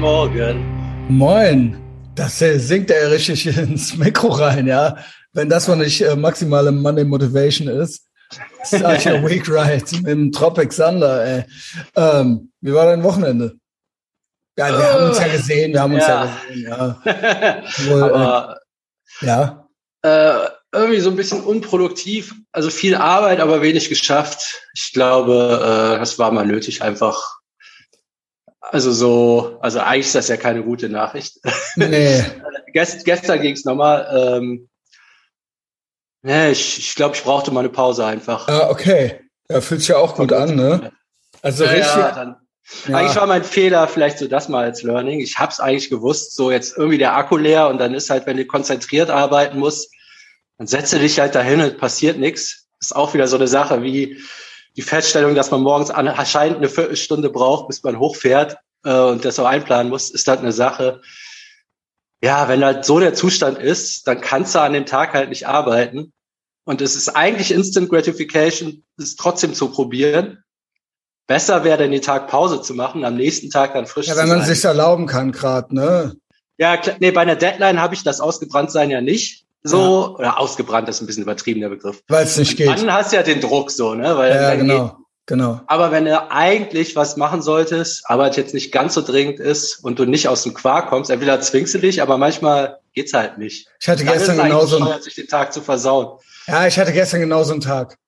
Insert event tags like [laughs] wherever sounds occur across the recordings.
Morgen. Moin. Das äh, singt er richtig [laughs] ins Mikro rein, ja. Wenn das mal nicht äh, maximale Money Motivation ist. Start your week right [laughs] mit dem Tropic Thunder, ey. Ähm, wie war dein Wochenende? Ja, wir haben uns ja gesehen, wir haben uns ja, ja gesehen, ja. [laughs] Wohl, aber, äh, ja. Äh, irgendwie so ein bisschen unproduktiv, also viel Arbeit, aber wenig geschafft. Ich glaube, äh, das war mal nötig, einfach. Also so, also eigentlich ist das ja keine gute Nachricht. Nee. [laughs] Gest, gestern ging es nochmal. Ähm, nee, ich, ich glaube, ich brauchte mal eine Pause einfach. Ah, okay. Ja, fühlt sich ja auch gut an, ne? Also ja, richtig. Ja, dann, ja. Eigentlich war mein Fehler vielleicht so das mal als Learning. Ich habe es eigentlich gewusst, so jetzt irgendwie der Akku leer und dann ist halt, wenn du konzentriert arbeiten musst, dann setze dich halt dahin und passiert nichts. Ist auch wieder so eine Sache wie die Feststellung, dass man morgens anscheinend eine Viertelstunde braucht, bis man hochfährt äh, und das auch einplanen muss, ist halt eine Sache. Ja, wenn halt so der Zustand ist, dann kannst du an dem Tag halt nicht arbeiten. Und es ist eigentlich Instant Gratification, es trotzdem zu probieren. Besser wäre den Tag Pause zu machen, am nächsten Tag dann frisch Ja, zu wenn man sein. sich erlauben kann, gerade, ne? Ja, nee, bei einer Deadline habe ich das Ausgebranntsein ja nicht. So, oder ausgebrannt ist ein bisschen übertrieben, der Begriff. Weil es nicht Und geht. Dann hast du ja den Druck so, ne? Weil Ja, genau, Geht, genau. aber wenn du eigentlich was machen solltest, aber es jetzt nicht ganz so dringend ist und du nicht aus dem Quark kommst, entweder zwingst du dich, aber manchmal geht's halt nicht. Ich hatte Dann gestern genauso ein, bescheuert, sich den Tag zu versauen. ja, ich hatte gestern genauso einen Tag.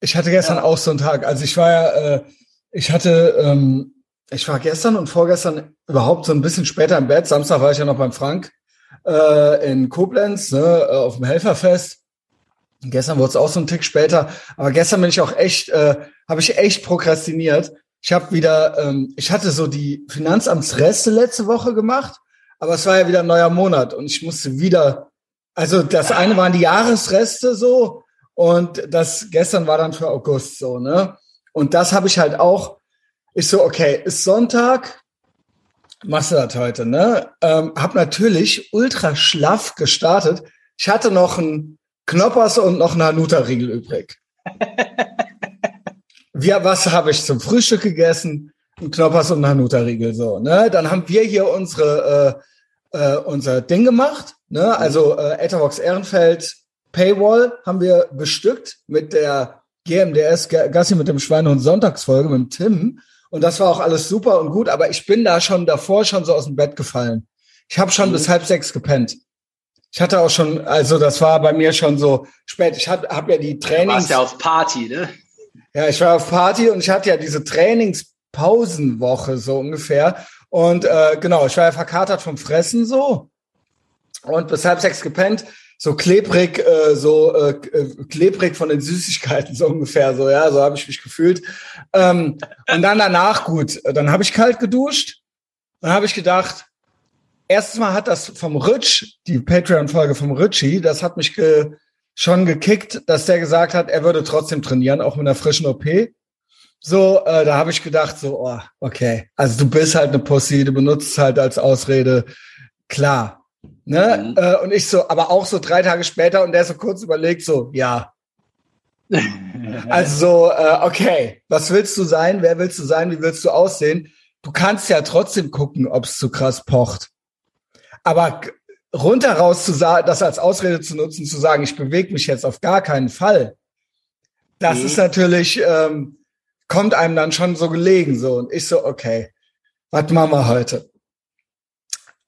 Ich hatte gestern Ja. auch so einen Tag. Also ich war ja, äh, ich hatte, ähm, ich war gestern und vorgestern überhaupt so ein bisschen später im Bett. Samstag war ich ja noch beim Frank äh, in Koblenz, ne, äh, auf dem Helferfest. Gestern wurde es auch so ein Tick später, aber gestern bin ich auch echt, äh, habe ich echt prokrastiniert. Ich habe wieder, ähm, ich hatte so die Finanzamtsreste letzte Woche gemacht, aber es war ja wieder ein neuer Monat und ich musste wieder, also das eine waren die Jahresreste so und das gestern war dann für August so, ne? Und das habe ich halt auch. Ich so, okay, ist Sonntag, das heute, ne? Ähm, hab natürlich ultra schlaff gestartet. Ich hatte noch einen Knoppers und noch einen Hanuta-Riegel übrig. [laughs] Wir, was habe ich zum Frühstück gegessen? Ein Knoppers und ein Hanuta-Riegel, so, ne? Dann haben wir hier unsere, äh, äh, unser Ding gemacht, ne? Also, äh, Etherbox Ehrenfeld Paywall haben wir bestückt mit der GMDS Gassi mit dem Schweine und Sonntagsfolge mit dem Tim. Und das war auch alles super und gut, aber ich bin da schon davor schon so aus dem Bett gefallen. Ich habe schon Mhm. bis halb sechs gepennt. Ich hatte auch schon, also das war bei mir schon so spät. Ich habe hab ja die Du Trainings, warst ja auf Party, ne? ja, ich war auf Party und ich hatte ja diese Trainingspausenwoche so ungefähr. Und äh, genau, ich war ja verkatert vom Fressen so und bis halb sechs gepennt, so klebrig, äh, so äh, äh, klebrig von den Süßigkeiten so ungefähr so, ja, so habe ich mich gefühlt. Ähm, und dann danach gut, dann habe ich kalt geduscht. Dann habe ich gedacht, erstens mal hat das vom Rutsch, die Patreon-Folge vom Ritchie, das hat mich ge schon gekickt, dass der gesagt hat, er würde trotzdem trainieren, auch mit einer frischen OP. So, äh, da habe ich gedacht, so, oh, okay, also du bist halt eine Pussy, du benutzt es halt als Ausrede, klar. Ne? Mhm. Äh, und ich so, aber auch so drei Tage später und der so kurz überlegt, so, ja. [laughs] Also, so, äh, okay, was willst du sein? Wer willst du sein? Wie willst du aussehen? Du kannst ja trotzdem gucken, ob es zu krass pocht. Aber runter raus zu sagen, das als Ausrede zu nutzen, zu sagen, ich bewege mich jetzt auf gar keinen Fall, das Mhm. ist natürlich, ähm, kommt einem dann schon so gelegen so. Und ich so, okay, was machen wir heute?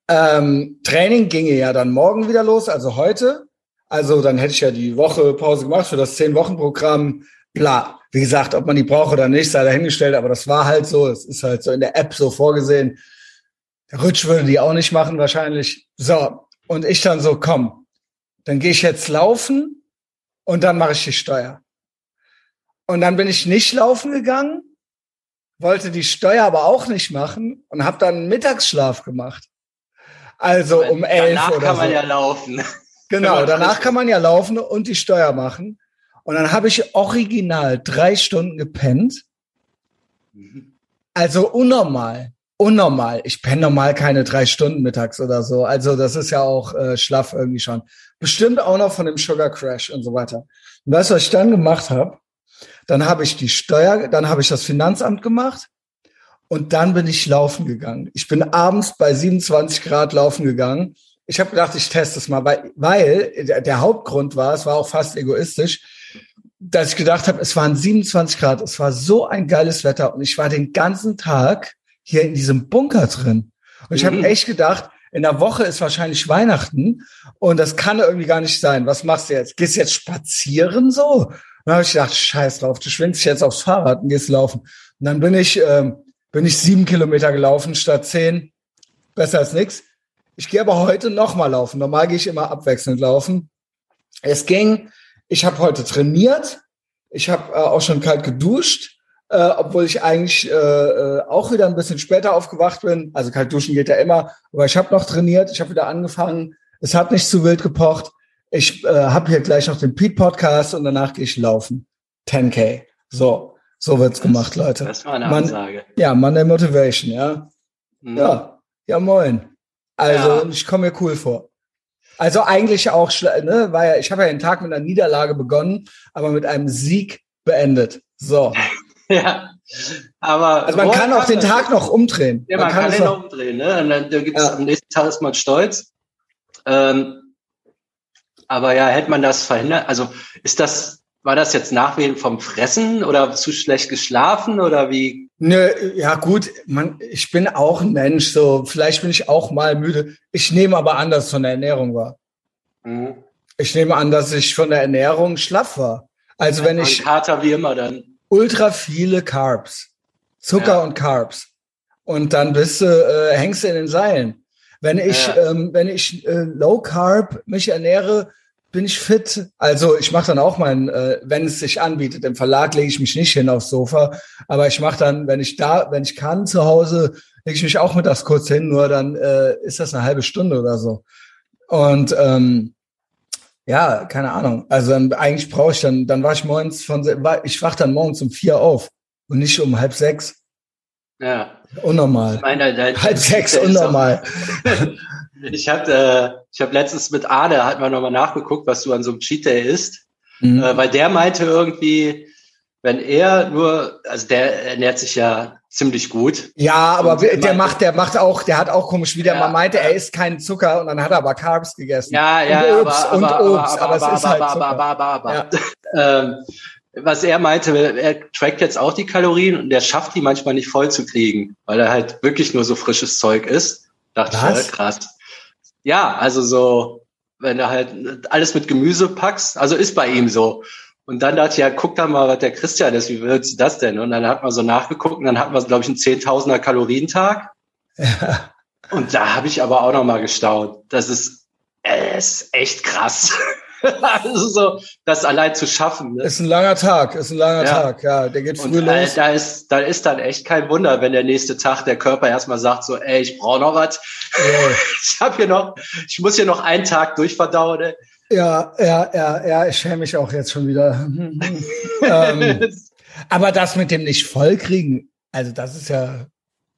Ähm, Training ginge ja dann morgen wieder los, also heute. Also dann hätte ich ja die Woche Pause gemacht für das Zehn-Wochen-Programm. Bla. Wie gesagt, ob man die braucht oder nicht, sei dahingestellt, aber das war halt so. Es ist halt so in der App so vorgesehen. Der Rutsch würde die auch nicht machen wahrscheinlich. So, und ich dann so, komm, dann gehe ich jetzt laufen und dann mache ich die Steuer. Und dann bin ich nicht laufen gegangen, wollte die Steuer aber auch nicht machen und habe dann Mittagsschlaf gemacht. Also um elf Danach oder kann man so. ja laufen. [laughs] Genau, man danach kann man ja laufen und die Steuer machen. Und dann habe ich original drei Stunden gepennt. Also unnormal. Unnormal. Ich penne normal keine drei Stunden mittags oder so. Also das ist ja auch äh, schlaff irgendwie schon. Bestimmt auch noch von dem Sugar Crash und so weiter. Und weißt du, was ich dann gemacht habe? Dann habe ich die Steuer, dann habe ich das Finanzamt gemacht Und dann bin ich laufen gegangen. Ich bin abends bei 27 Grad laufen gegangen. Ich habe gedacht, ich teste es mal, weil, weil der, Hauptgrund war, es war auch fast egoistisch, dass ich gedacht habe, es waren 27 Grad, es war so ein geiles Wetter und ich war den ganzen Tag hier in diesem Bunker drin. Und ich mhm. habe echt gedacht, in der Woche ist wahrscheinlich Weihnachten und das kann irgendwie gar nicht sein. Was machst du jetzt? Gehst du jetzt spazieren so? dann habe ich gedacht, scheiß drauf, du schwingst dich jetzt aufs Fahrrad und gehst laufen. Und dann bin ich, ähm, bin ich sieben Kilometer gelaufen statt zehn. Besser als nix. Ich gehe aber heute nochmal laufen. Normal gehe ich immer abwechselnd laufen. Es ging, ich habe heute trainiert. Ich habe äh, auch schon kalt geduscht äh, obwohl ich eigentlich äh, äh, auch wieder ein bisschen später aufgewacht bin. Also kalt duschen geht ja immer, aber ich habe noch trainiert, ich habe wieder angefangen. Es hat nicht zu wild gepocht. Ich äh, habe hier gleich noch den Pete Podcast und danach gehe ich laufen. 10k. So, so wird's gemacht, Leute. Das war eine Ansage. Man, ja, Monday Motivation, ja. Mhm. Ja, ja moin. Also ja. ich komme mir cool vor. Also eigentlich auch, ne, war ja, ich habe ja den Tag mit einer Niederlage begonnen, aber mit einem Sieg beendet. So. [laughs] Ja. Aber also man kann auch den Tag noch umdrehen. Ja, man, man kann, kann den noch umdrehen. Ne? Und dann gibt's ja. am nächsten Tag ist man stolz. Ähm, aber ja, hätte man das verhindert? Also ist das, war das jetzt Nachwehen vom Fressen oder zu schlecht geschlafen oder wie? Nö, ja gut, man, ich bin auch ein Mensch, so vielleicht bin ich auch mal müde. Ich nehme aber an, dass es von der Ernährung war. Mhm. Ich nehme an, dass ich von der Ernährung schlaff war. Also ja, wenn ich. Kater wie immer dann ultra viele Carbs. Zucker ja. und Carbs. Und dann bist du, äh, hängst du in den Seilen. Wenn ich, ja. ähm, wenn ich äh, Low Carb mich ernähre, bin ich fit. Also ich mache dann auch mein, äh, wenn es sich anbietet, im Verlag lege ich mich nicht hin aufs Sofa, aber ich mache dann, wenn ich da, wenn ich kann zu Hause, lege ich mich auch mittags kurz hin, nur dann äh, ist das eine halbe Stunde oder so. Und ähm, ja, keine Ahnung. Also dann, eigentlich brauche ich dann, dann war ich morgens von, ich wach dann morgens um vier auf und nicht um halb sechs. Ja. Unnormal. Ich meine, da, halb sechs, unnormal. [laughs] ich hatte, äh, ich habe letztens mit Arne, hat man nochmal nachgeguckt, was du an so einem Cheat Day isst. Mhm. Äh, weil der meinte irgendwie, wenn er nur, also der ernährt sich ja ziemlich gut. Ja, aber der meinte, macht, der macht auch, der hat auch komisch wieder, ja, man meinte, er isst keinen Zucker und dann hat er aber Carbs gegessen. Ja, ja, und Obst, aber, und aber, Obst, aber, aber, es ist halt Zucker. Aber, aber, aber, ja. [laughs] ähm, was er meinte, er trackt jetzt auch die Kalorien und er schafft die manchmal nicht voll zu kriegen, weil er halt wirklich nur so frisches Zeug isst. Dachte was? ich, krass. Ja, also so, wenn er halt alles mit Gemüse packst, also ist bei ihm so. Und dann dachte ich, ja, guck da mal, was der Christian ist, wie willst du das denn? Und dann hat man so nachgeguckt und dann hatten wir, glaube ich, einen Zehntausender Kalorientag. Ja. Und da habe ich aber auch noch mal gestaunt. Das ist, äh, ist echt krass. [laughs] [laughs] also so, das allein zu schaffen. Ne? Ist ein langer Tag, ist ein langer ja. Tag, ja. Der geht früh und, äh, los. Äh, da ist, da ist dann echt kein Wunder, wenn der nächste Tag der Körper erstmal sagt so, ey, ich brauche noch was. Ja. [laughs] ich habe hier noch, ich muss hier noch einen Tag durchverdauen. Ey. Ja, ja, ja, ja, ich schäme mich auch jetzt schon wieder. [laughs] ähm, aber das mit dem nicht vollkriegen, also das ist ja.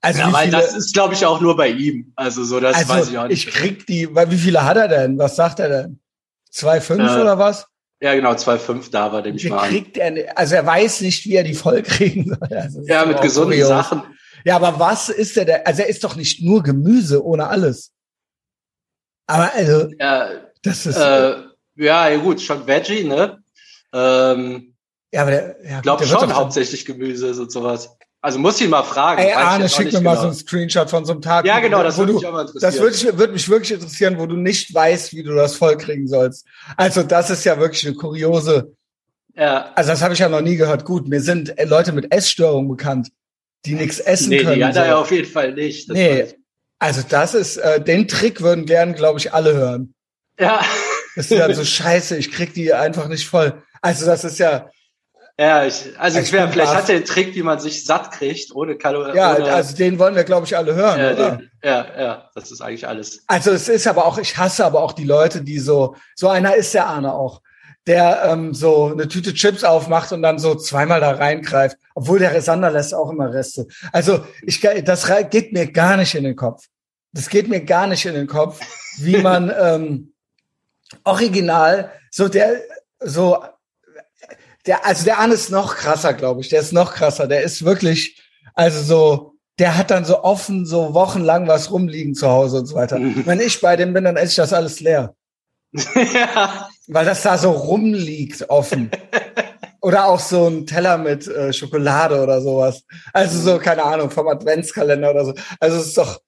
Also ja, weil das ist, glaube ich, auch nur bei ihm. Also so, das also weiß ich auch nicht. Ich krieg die, weil wie viele hat er denn? Was sagt er denn? 2,5 äh, oder was? Ja, genau, 2,5 da war dem ich mal. Kriegt er, also er weiß nicht, wie er die voll kriegen soll. [laughs] Also ja, mit gesunden kurios. Sachen. Ja, aber was ist er denn? Also er ist doch nicht nur Gemüse ohne alles. Aber also. Ja, das ist. Äh, ja, ja, gut, schon Veggie, ne? Ähm, ja, aber der, ja, glaube schon hauptsächlich Gemüse und sowas. Also muss ich ihn mal fragen. Ey, Arne, schick mir genau. mal so einen Screenshot von so einem Tag. Ja, genau, das würde mich auch mal interessieren. Das würde, würde mich wirklich interessieren, wo du nicht weißt, wie du das vollkriegen sollst. Also das ist ja wirklich eine kuriose. Ja. Also das habe ich ja noch nie gehört. Gut, mir sind äh, Leute mit Essstörungen bekannt, die nichts essen nee, können. Nee, hat so. er ja auf jeden Fall nicht. Das nee, also das ist, äh, den Trick würden gern, glaube ich, alle hören. Ja. Das ist dann [laughs] so scheiße, ich krieg die einfach nicht voll. Also das ist ja. Ja, ich, also ich wäre, vielleicht hat er den Trick, wie man sich satt kriegt, ohne Kalorien. Ja, ohne, also den wollen wir, glaube ich, alle hören, ja, oder? Den, ja, ja, das ist eigentlich alles. Also es ist aber auch, ich hasse aber auch die Leute, die so, so einer ist der Arne auch, der ähm, so eine Tüte Chips aufmacht und dann so zweimal da reingreift, obwohl der Sander lässt auch immer Reste. Also ich, das geht mir gar nicht in den Kopf. Das geht mir gar nicht in den Kopf, wie man [laughs] ähm, original, so der, so, der, also der Arne ist noch krasser, glaube ich. Der ist noch krasser. Der ist wirklich, also so, der hat dann so offen so wochenlang was rumliegen zu Hause und so weiter. Mhm. Wenn ich bei dem bin, dann esse ich das alles leer. [laughs] ja. Weil das da so rumliegt, offen. [laughs] Oder auch so ein Teller mit äh, Schokolade oder sowas. Also so, keine Ahnung, vom Adventskalender oder so. Also es ist doch,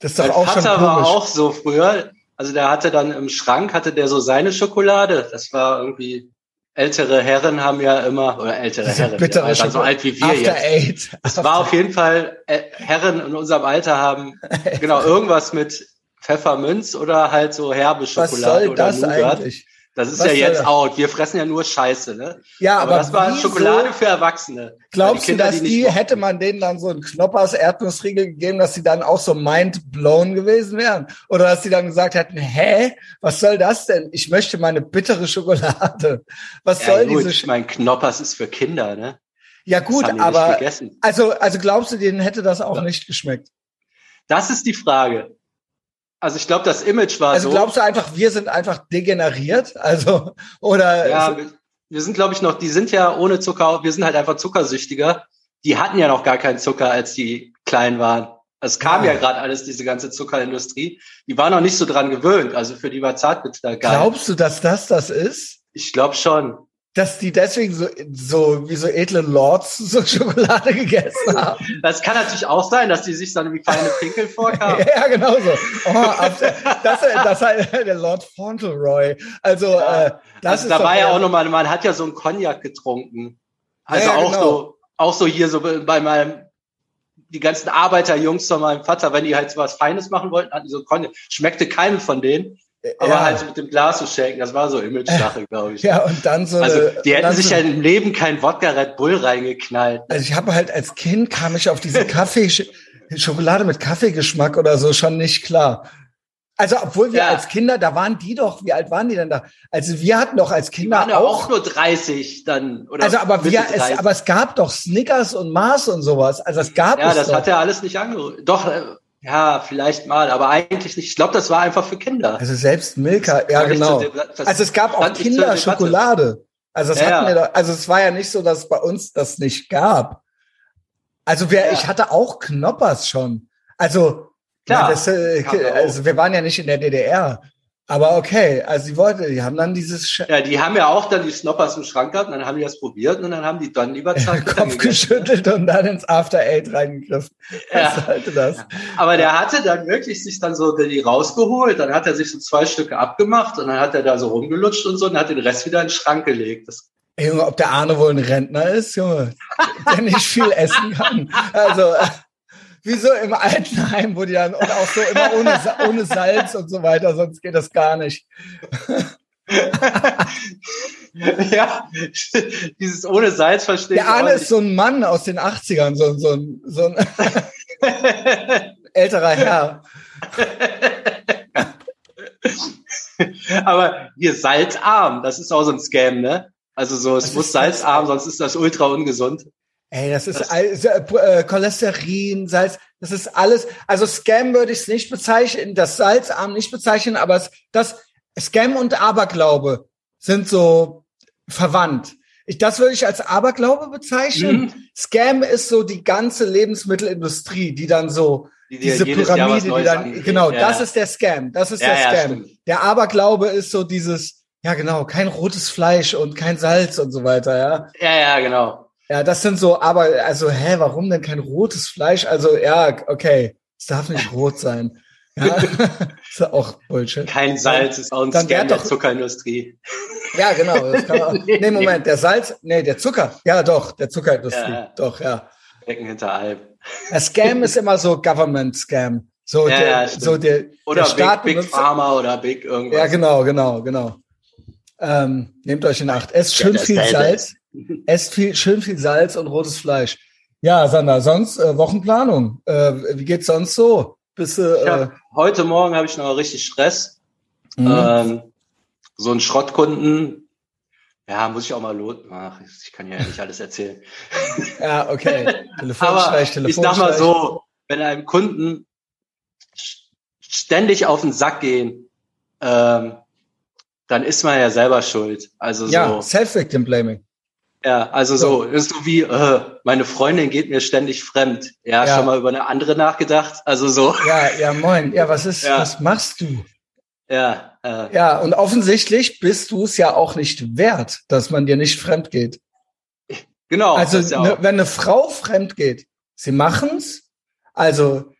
das ist doch Mein auch schon Vater war komisch. auch so früher. Also der hatte dann im Schrank, hatte der so seine Schokolade. Das war irgendwie, ältere Herren haben ja immer, oder ältere Herren, war dann so alt wie wir jetzt. Eight. Es war auf jeden Fall, äh, Herren in unserem Alter haben [laughs] genau irgendwas mit Pfefferminz oder halt so herbe Was Schokolade soll oder das Nougat. eigentlich? Das ist Was ja jetzt out. Wir fressen ja nur Scheiße, ne? Ja, Aber, aber, das war Schokolade für Erwachsene. Glaubst die du, Kinder, dass die die, hätte man denen dann so einen Knoppers Erdnussriegel gegeben, dass sie dann auch so mind blown gewesen wären? Oder dass sie dann gesagt hätten, hä, was soll das denn? Ich möchte meine bittere Schokolade. Was Ja, soll gut, diese ich Sch mein Knoppers ist für Kinder, ne? Ja gut, aber also also glaubst du, denen hätte das auch Ja. nicht geschmeckt? Das ist die Frage. Also ich glaube, das Image war Also so. glaubst du einfach, wir sind einfach degeneriert? Also oder ja, wir, wir sind, glaube ich, noch, die sind ja ohne Zucker, wir sind halt einfach zuckersüchtiger. Die hatten ja noch gar keinen Zucker, als die klein waren. Es kam Ja. ja gerade alles, diese ganze Zuckerindustrie. Die war noch nicht so dran gewöhnt. Also für die war Zartbitter geil. glaubst du, dass das das ist? ich glaube schon. Dass die deswegen so, so wie so edle Lords so [laughs] Schokolade gegessen haben. Das kann natürlich auch sein, dass die sich dann wie kleine Pinkel [laughs] vorkamen. Ja, genau so. Oh, das, das halt [laughs] der Lord Fauntleroy. Also, Ja. äh, das also ist da war ja auch nochmal, man hat ja so einen Cognac getrunken. Also Ja, ja, auch genau. so, auch so hier so bei meinem, die ganzen Arbeiterjungs von meinem Vater, wenn die halt so was Feines machen wollten, hatten die so einen Cognac. Schmeckte keinem von denen, aber ja, halt mit dem Glas zu shaken, das war so Image-Sache, [laughs] glaube ich. ja, und dann so. Also die hätten sich so, ja im Leben kein Wodka Red Bull reingeknallt. Also ich habe halt als Kind kam ich auf diese Kaffee [laughs] Schokolade mit Kaffeegeschmack oder so schon nicht klar. Also obwohl wir Ja. als Kinder, da waren die doch, wie alt waren die denn da? Also wir hatten doch als Die Kinder waren ja auch, auch nur 30 dann. Oder also aber wir, es, 30. aber es gab doch Snickers und Mars und sowas. Also es gab Ja, es das doch. hat er alles nicht angerührt. Doch, äh, ja, vielleicht mal, aber eigentlich nicht. Ich glaube, das war einfach für Kinder. also selbst Milka, ja genau. Also es gab auch. Kinderschokolade. Also das Ja, hatten wir ja. doch, also es war ja nicht so, dass es bei uns das nicht gab. Also wir, Ja. ich hatte auch Knoppers schon. Also, Klar, ja, das, äh, also wir waren ja nicht in der DDR. Aber okay, also die wollten, die haben dann dieses Sch Ja, die haben ja auch dann die Snoppers im Schrank gehabt und dann haben die das probiert und dann haben die dann lieber [laughs] Zartbitter Kopf gegessen. geschüttelt und dann ins After Eight reingegriffen. Ja. Was sollte das? Aber der hatte dann wirklich sich dann so die rausgeholt, dann hat er sich so zwei Stücke abgemacht und dann hat er da so rumgelutscht und so und hat den Rest wieder in den Schrank gelegt. Das, Ey, Junge, ob der Arne wohl ein Rentner ist, Junge, der nicht viel essen kann. Also, wie so im Altenheim, wo die dann, und auch so immer ohne, ohne Salz und so weiter, sonst geht das gar nicht. [laughs] ja, dieses ohne Salz verstehe Der ich auch Arne ist so ein Mann aus den 80ern, so, so, ein, so ein [laughs] älterer Herr. Aber hier salzarm, das ist auch so ein Scam, ne? Also so, es Was muss das? salzarm, sonst ist das ultra ungesund. Ey, das ist also, äh, Cholesterin, Salz, das ist alles. Also Scam würde ich es nicht bezeichnen, das Salzarm nicht bezeichnen, aber es, das Scam und Aberglaube sind so verwandt. Ich, das würde ich als Aberglaube bezeichnen. Mhm. Scam ist so die ganze Lebensmittelindustrie, die dann so Die diese Pyramide, die dann anbietet. genau, Ja, das ja. ist der Scam, das ist Ja, der Scam. der Aberglaube ist so dieses, ja genau, kein rotes Fleisch und kein Salz und so weiter, ja. Ja, ja, genau. Ja, das sind so, aber also, hä, warum denn kein rotes Fleisch? Also, ja, okay, es darf nicht rot sein. Ja, [laughs] ist ja auch Bullshit. Kein Salz ist auch ein Dann Scam der doch- Zuckerindustrie. Ja, genau. Das kann man auch. [laughs] Nee, Moment, der Salz, nee, der Zucker. Ja, doch, der Zuckerindustrie. Ja. Doch, ja. Becken hinter Alp. Der Scam ist immer so Government Scam. So, Ja, der, ja, so der, Oder der Staat Big, Big benutzt- Pharma oder Big irgendwas. Ja, genau, genau, genau. Ähm, nehmt euch in Acht. Esst schön viel. Salz. Esst viel, schön viel Salz und rotes Fleisch. Ja, Sander, sonst äh, Wochenplanung. Äh, wie geht's sonst so? Bist äh, hab, heute Morgen habe ich noch richtig Stress. mhm. Ähm, so ein Schrottkunden. Ja, muss ich auch mal lohnen. Ach, ich kann ja nicht alles erzählen. [laughs] ja, okay. Telefonstreich, Aber ich sag mal so, wenn einem Kunden st- ständig auf den Sack gehen, ähm, dann ist man ja selber schuld. Also Ja, so, Self-Victim Blaming. Ja, also so, ist so wie, äh, meine Freundin geht mir ständig fremd. Ja, ja, schon mal über eine andere nachgedacht. Also so. Ja, ja, moin. Ja, was ist, ja. was machst du? Ja. Äh. Ja, und offensichtlich bist du es ja auch nicht wert, dass man dir nicht fremd geht. Genau. Also, ja ne, wenn eine Frau fremd geht, sie machen's. Also,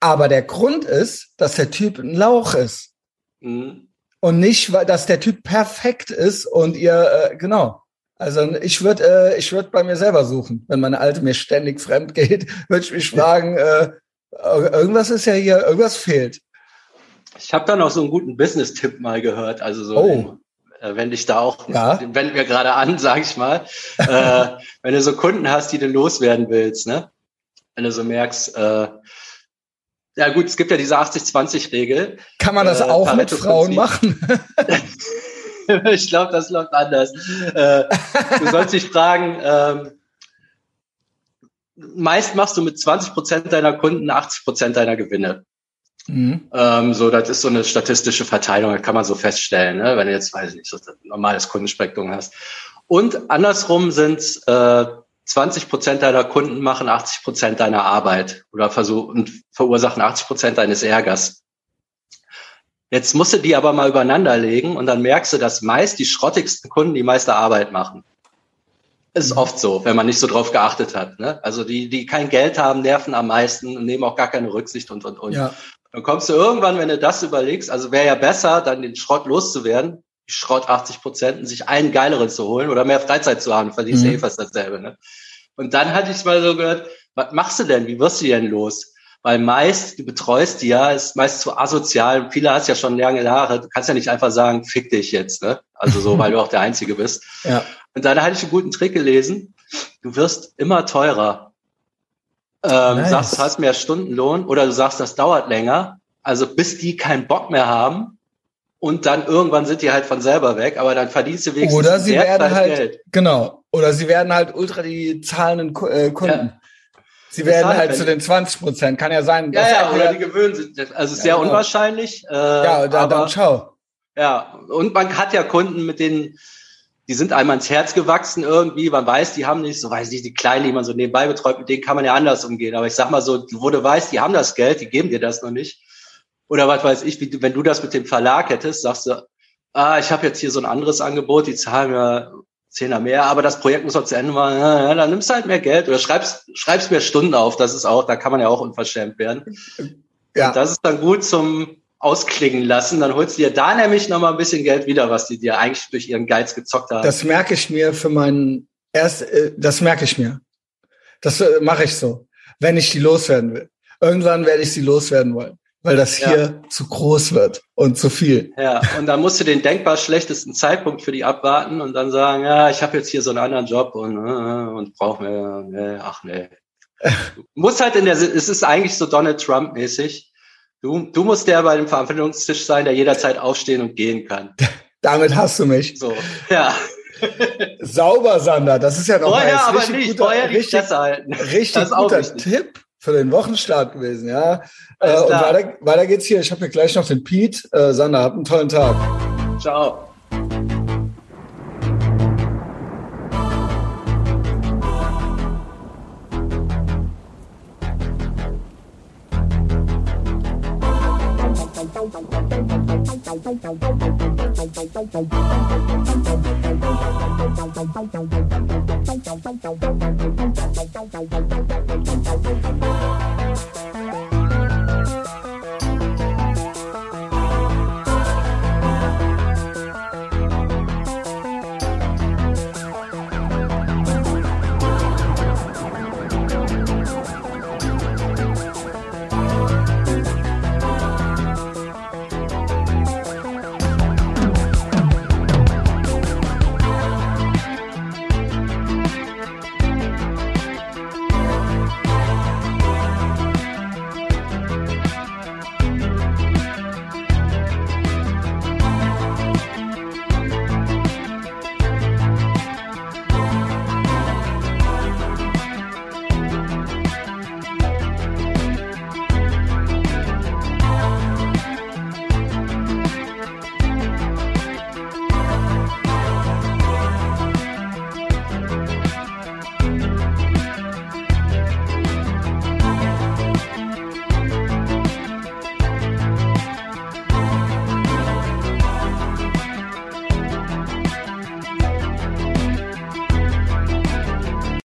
aber der Grund ist, dass der Typ ein Lauch ist. Mhm. Und nicht, weil dass der Typ perfekt ist und ihr, äh, genau. Also ich würde äh, ich würde bei mir selber suchen. Wenn meine Alte mir ständig fremd geht, [laughs] würde ich mich fragen, äh, irgendwas ist ja hier, irgendwas fehlt. Ich habe da noch so einen guten Business-Tipp mal gehört. Also so, oh. wenn, äh, wenn dich da auch, ja. wenden wir gerade an, [laughs] sag ich mal, äh, wenn du so Kunden hast, die du loswerden willst, ne? Wenn du so merkst, äh, ja gut, es gibt ja diese 80-20-Regel. Kann man das äh, auch mit Frauen machen? [laughs] [laughs] ich glaube, das läuft anders. Äh, du sollst dich fragen, ähm, meist machst du mit 20 Prozent deiner Kunden 80 Prozent deiner Gewinne. Mhm. Ähm, so, das ist so eine statistische Verteilung, das kann man so feststellen, ne? wenn du jetzt, weiß ich nicht, so ein normales Kundenspektrum hast. Und andersrum sind äh, 20 Prozent deiner Kunden machen 80 Prozent deiner Arbeit oder versuchen verursachen 80 Prozent deines Ärgers. Jetzt musst du die aber mal übereinander legen und dann merkst du, dass meist die schrottigsten Kunden die meiste Arbeit machen. Ist mhm. oft so, wenn man nicht so drauf geachtet hat. Ne? Also die, die kein Geld haben, nerven am meisten und nehmen auch gar keine Rücksicht und und und. Ja. Dann kommst du irgendwann, wenn du das überlegst, also wäre ja besser, dann den Schrott loszuwerden, Schrott 80 Prozent sich einen geileren zu holen oder mehr Freizeit zu haben, verdienst mhm. eh fast dasselbe. Ne? Und dann hatte ich mal so gehört, was machst du denn? Wie wirst du denn los? Weil meist, du betreust die ja, ist meist zu asozial. Viele hast ja schon lange Haare. Du kannst ja nicht einfach sagen, fick dich jetzt, ne? Also so, [laughs] weil du auch der Einzige bist. Ja. Und dann hatte ich einen guten Trick gelesen. Du wirst immer teurer. Ähm, nice. Sagst, du hast mehr Stundenlohn oder du sagst, das dauert länger. Also bis die keinen Bock mehr haben, und dann irgendwann sind die halt von selber weg, aber dann verdienst du wenigstens Oder sie werden halt, Geld. genau, oder sie werden halt ultra die zahlenden äh, Kunden. Ja. Sie werden halt, halt zu den 20 Prozent. Kann ja sein. Ja, ja, oder die gewöhnen sich. Also sehr genau. unwahrscheinlich. Äh, ja, da, aber, dann ciao. Ja, und man hat ja Kunden, mit denen, die sind einmal ins Herz gewachsen irgendwie. Man weiß, die haben nicht, so weiß nicht, die Kleinen, die man so nebenbei betreut, mit denen kann man ja anders umgehen. Aber ich sag mal so, wo du weißt, die haben das Geld, die geben dir das noch nicht oder was weiß ich, wie, wenn du das mit dem Verlag hättest, sagst du, ah, ich habe jetzt hier so ein anderes Angebot, die zahlen mir Zehner mehr, aber das Projekt muss noch zu Ende machen, ja, dann nimmst du halt mehr Geld oder schreibst, schreibst mehr Stunden auf, das ist auch, da kann man ja auch unverschämt werden. Ja. Und das ist dann gut zum ausklingen lassen, dann holst du dir da nämlich nochmal ein bisschen Geld wieder, was die dir eigentlich durch ihren Geiz gezockt haben. Das merke ich mir für meinen erst, äh, das merke ich mir. Das äh, mache ich so, wenn ich die loswerden will. Irgendwann werde ich sie loswerden wollen weil das hier ja. zu groß wird und zu viel. Ja, und dann musst du den denkbar schlechtesten Zeitpunkt für die abwarten und dann sagen, ja, ich habe jetzt hier so einen anderen Job und, äh, und brauche mir, nee, ach nee. [laughs] Du musst halt in der, es ist eigentlich so Donald Trump mäßig. Du, du musst der bei dem Verhandlungstisch sein, der jederzeit aufstehen und gehen kann. Damit hast du mich. So, ja. Sauber, Sander. Das ist ja noch Vorher mal aber nicht. Guter, richtig, halten. richtig guter Tipp für den Wochenstart gewesen, ja. Äh, und weiter, weiter, geht's hier. Ich habe hier gleich noch den Pete. Äh, Sander, habt einen tollen Tag. Ciao. Don't, don't, Thank you.